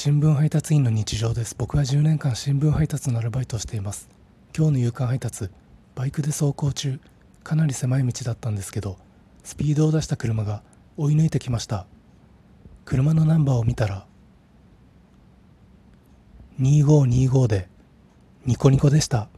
新聞配達員の日常です。僕は10年間新聞配達のアルバイトをしています。今日の夕刊配達バイクで走行中。かなり狭い道だったんですけどスピードを出した車が追い抜いてきました。車のナンバーを見たら2525でニコニコでした。